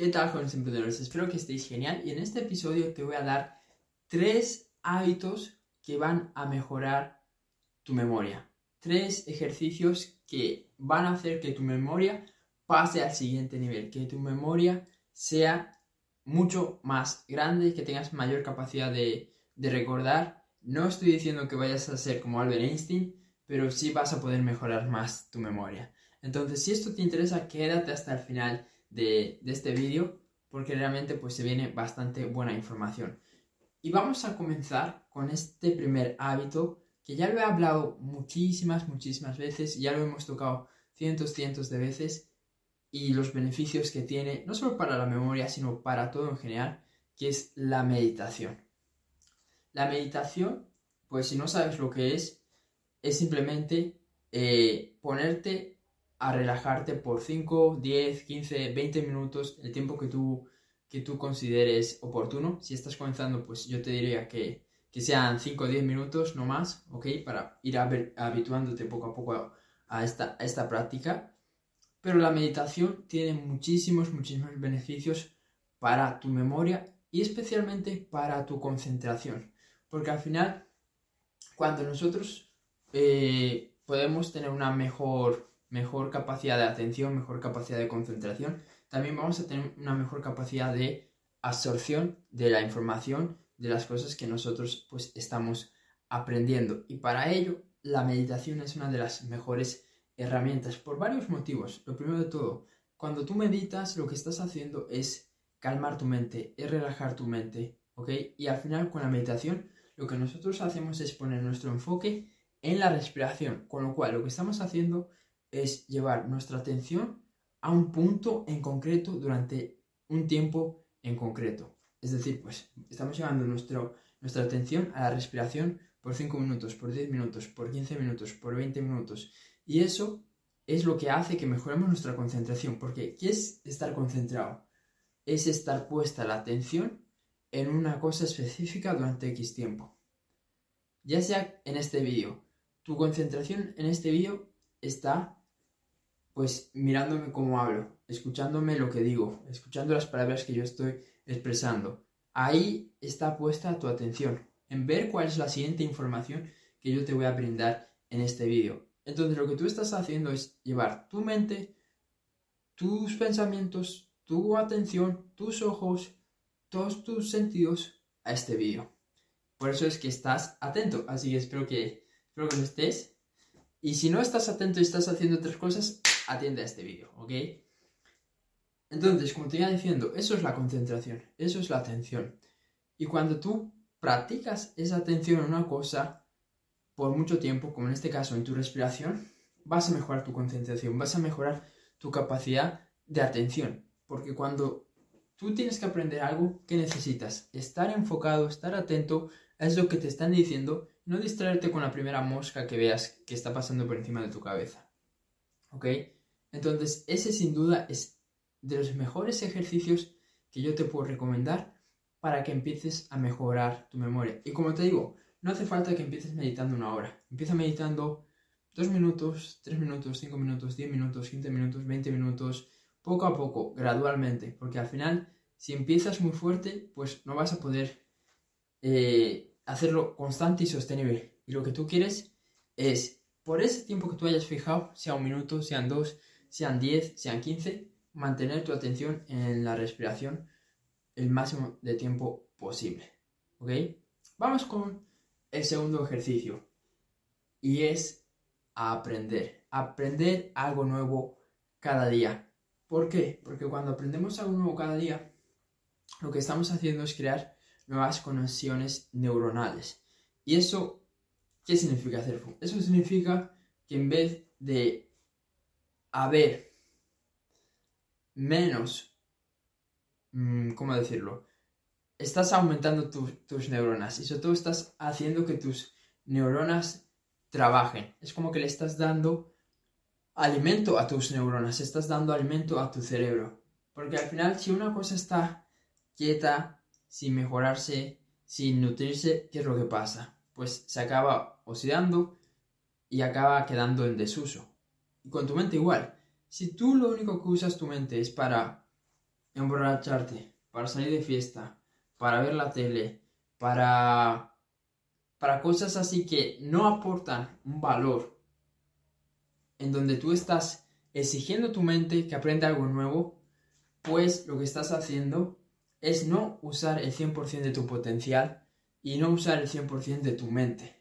¿Qué tal, jóvenes emprendedores? Espero que estéis genial y en este episodio te voy a dar tres hábitos que van a mejorar tu memoria. Tres ejercicios que van a hacer que tu memoria pase al siguiente nivel, que tu memoria sea mucho más grande, que tengas mayor capacidad de, de recordar. No estoy diciendo que vayas a ser como Albert Einstein, pero sí vas a poder mejorar más tu memoria. Entonces, si esto te interesa, quédate hasta el final de, este vídeo porque realmente pues se viene bastante buena información. Y vamos a comenzar con este primer hábito que ya lo he hablado muchísimas, muchísimas veces, ya lo hemos tocado cientos, cientos de veces y los beneficios que tiene, no solo para la memoria, sino para todo en general, que es la meditación. La meditación, pues si no sabes lo que es, es simplemente eh, ponerte a relajarte por 5, 10, 15, 20 minutos, el tiempo que tú, que tú consideres oportuno. Si estás comenzando, pues yo te diría que, que sean 5 o 10 minutos, no más, ¿ok? Para ir habituándote poco a poco a, esta, esta práctica. Pero la meditación tiene muchísimos, muchísimos beneficios para tu memoria y especialmente para tu concentración. Porque al final, cuando nosotros eh, podemos tener una mejor mejor capacidad de atención, mejor capacidad de concentración, también vamos a tener una mejor capacidad de absorción de la información, de las cosas que nosotros pues estamos aprendiendo. Y para ello, la meditación es una de las mejores herramientas por varios motivos. Lo primero de todo, cuando tú meditas, lo que estás haciendo es calmar tu mente, es relajar tu mente, ¿ok? Y al final con la meditación, lo que nosotros hacemos es poner nuestro enfoque en la respiración, con lo cual lo que estamos haciendo es llevar nuestra atención a un punto en concreto durante un tiempo en concreto. Es decir, pues estamos llevando nuestra atención a la respiración por 5 minutos, por 10 minutos, por 15 minutos, por 20 minutos. Y eso es lo que hace que mejoremos nuestra concentración. Porque ¿qué es estar concentrado? Es estar puesta la atención en una cosa específica durante X tiempo. Ya sea en este vídeo. Tu concentración en este vídeo está pues mirándome cómo hablo, escuchándome lo que digo, escuchando las palabras que yo estoy expresando. Ahí está puesta tu atención, en ver cuál es la siguiente información que yo te voy a brindar en este vídeo. Entonces lo que tú estás haciendo es llevar tu mente, tus pensamientos, tu atención, tus ojos, todos tus sentidos a este vídeo. Por eso es que estás atento, así que espero que, espero que lo estés. Y si no estás atento y estás haciendo otras cosas, atiende a este vídeo, ¿ok? Entonces, como te iba diciendo, eso es la concentración, eso es la atención. Y cuando tú practicas esa atención en una cosa por mucho tiempo, como en este caso en tu respiración, vas a mejorar tu concentración, vas a mejorar tu capacidad de atención. Porque cuando tú tienes que aprender algo, ¿qué necesitas? Estar enfocado, estar atento a eso que te están diciendo, no distraerte con la primera mosca que veas que está pasando por encima de tu cabeza. ¿Ok? Entonces, ese sin duda es de los mejores ejercicios que yo te puedo recomendar para que empieces a mejorar tu memoria. Y como te digo, no hace falta que empieces meditando una hora. Empieza meditando dos minutos, tres minutos, cinco minutos, diez minutos, quince minutos, veinte minutos, poco a poco, gradualmente, porque al final, si empiezas muy fuerte, pues no vas a poder eh, hacerlo constante y sostenible. Y lo que tú quieres es, por ese tiempo que tú hayas fijado, sea un minuto, sean dos, sean 10, sean 15, mantener tu atención en la respiración el máximo de tiempo posible. ¿Ok? Vamos con el segundo ejercicio y es aprender. Aprender algo nuevo cada día. ¿Por qué? Porque cuando aprendemos algo nuevo cada día, lo que estamos haciendo es crear nuevas conexiones neuronales. ¿Y eso qué significa hacer? Eso significa que en vez de haber menos, mm, ¿cómo decirlo? Estás aumentando tus neuronas y sobre todo estás haciendo que tus neuronas trabajen. Es como que le estás dando alimento a tus neuronas, estás dando alimento a tu cerebro. Porque al final, si una cosa está quieta, sin mejorarse, sin nutrirse, ¿qué es lo que pasa? Pues se acaba oxidando y acaba quedando en desuso. Y con tu mente igual. Si tú lo único que usas tu mente es para emborracharte, para salir de fiesta, para ver la tele, para, para cosas así que no aportan un valor, en donde tú estás exigiendo tu mente que aprenda algo nuevo, pues lo que estás haciendo es no usar el 100% de tu potencial y no usar el 100% de tu mente.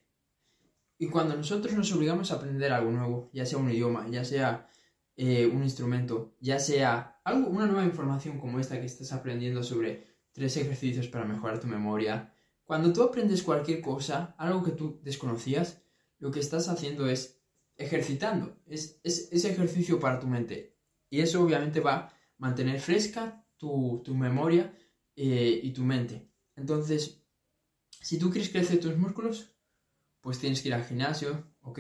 Y cuando nosotros nos obligamos a aprender algo nuevo, ya sea un idioma, ya sea eh, un instrumento, ya sea algo, una nueva información como esta que estás aprendiendo sobre tres ejercicios para mejorar tu memoria, cuando tú aprendes cualquier cosa, algo que tú desconocías, lo que estás haciendo es ejercitando, es, ese ejercicio para tu mente. Y eso obviamente va a mantener fresca tu, memoria eh, y tu mente. Entonces, si tú quieres crecer tus músculos, pues tienes que ir al gimnasio, ¿ok?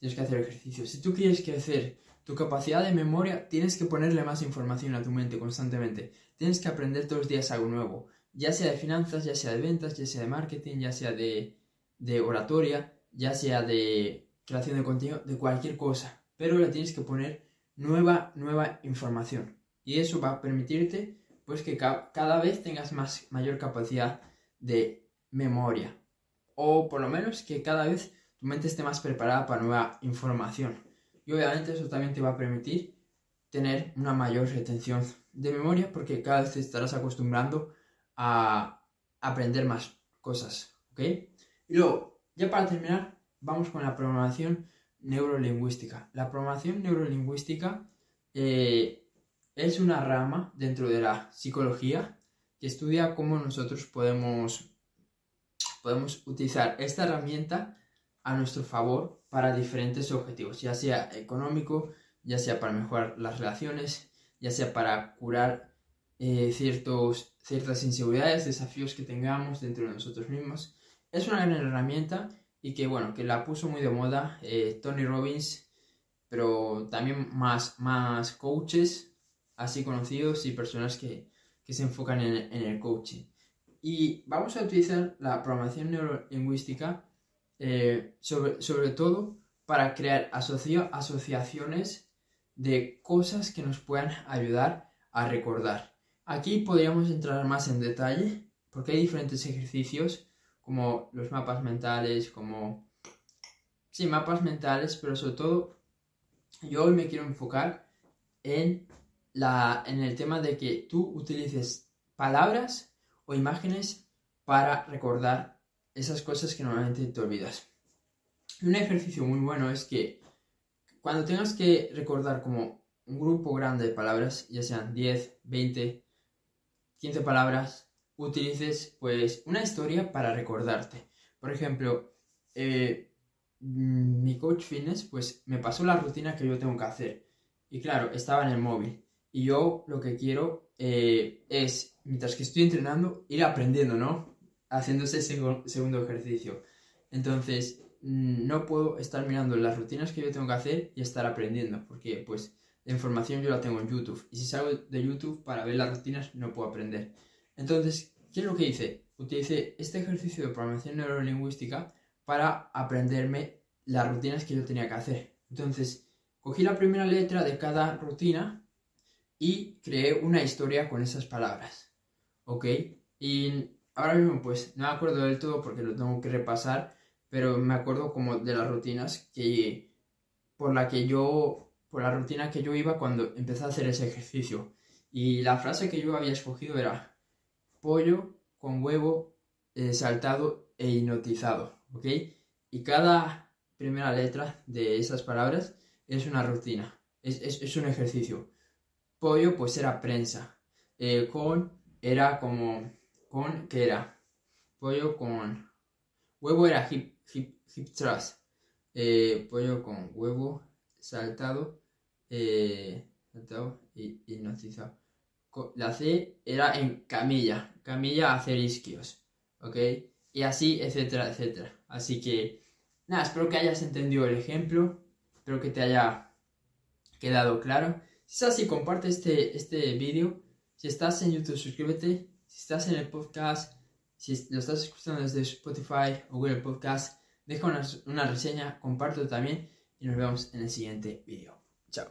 Tienes que hacer ejercicio. Si tú quieres crecer tu capacidad de memoria, tienes que ponerle más información a tu mente constantemente. Tienes que aprender todos los días algo nuevo, ya sea de finanzas, ya sea de ventas, ya sea de marketing, ya sea de, de oratoria, ya sea de creación de contenido, de cualquier cosa. Pero le tienes que poner nueva, nueva información. Y eso va a permitirte pues que cada vez tengas más, mayor capacidad de memoria. O por lo menos que cada vez tu mente esté más preparada para nueva información. Y obviamente eso también te va a permitir tener una mayor retención de memoria porque cada vez te estarás acostumbrando a aprender más cosas. ¿Ok? Y luego, ya para terminar, vamos con la programación neurolingüística. La programación neurolingüística eh, es una rama dentro de la psicología que estudia cómo nosotros podemos, podemos utilizar esta herramienta a nuestro favor para diferentes objetivos, ya sea económico, ya sea para mejorar las relaciones, ya sea para curar eh, ciertos, ciertas inseguridades, desafíos que tengamos dentro de nosotros mismos. Es una gran herramienta y que, bueno, que la puso muy de moda eh, Tony Robbins, pero también más, más coaches así conocidos y personas que, que se enfocan en, en, el coaching. Y vamos a utilizar la programación neurolingüística eh, sobre, sobre, todo para crear asociaciones de cosas que nos puedan ayudar a recordar. Aquí podríamos entrar más en detalle porque hay diferentes ejercicios como los mapas mentales, como... Sí, mapas mentales, pero sobre todo yo hoy me quiero enfocar en, la, en el tema de que tú utilices palabras o imágenes para recordar esas cosas que normalmente te olvidas. Un ejercicio muy bueno es que cuando tengas que recordar como un grupo grande de palabras, ya sean 10, 20, 15 palabras, utilices pues una historia para recordarte. Por ejemplo, eh, mi coach fitness pues me pasó la rutina que yo tengo que hacer. Y claro, estaba en el móvil. Y yo lo que quiero eh, es, mientras que estoy entrenando, ir aprendiendo, ¿no? haciendo ese segundo ejercicio. Entonces, mm, no puedo estar mirando las rutinas que yo tengo que hacer y estar aprendiendo, porque pues la información yo la tengo en YouTube. Y si salgo de YouTube para ver las rutinas, no puedo aprender. Entonces, ¿qué es lo que hice? Utilicé este ejercicio de programación neurolingüística para aprenderme las rutinas que yo tenía que hacer. Entonces, cogí la primera letra de cada rutina y creé una historia con esas palabras. ¿Ok? Y ahora mismo pues no me acuerdo del todo porque lo tengo que repasar, pero me acuerdo como de las rutinas que por la que yo por la rutina que yo iba cuando empecé a hacer ese ejercicio. Y la frase que yo había escogido era pollo con huevo eh, saltado e hipnotizado, ¿ok? Y cada primera letra de esas palabras es una rutina, es, un ejercicio. Pollo pues era prensa, eh, con era como con, ¿qué era? Pollo con, huevo era hip, hip, hip thrust, eh, pollo con huevo saltado, eh, saltado y hipnotizado. La C era en camilla, camilla hacer isquios, ¿ok? Y así, etcétera, etcétera. Así que, nada, espero que hayas entendido el ejemplo, espero que te haya quedado claro. Si es así, comparte este, este vídeo. Si estás en YouTube, suscríbete si estás en el podcast, si lo estás escuchando desde Spotify o Google Podcast, deja una, una reseña, compártelo también y nos vemos en el siguiente video. Chao.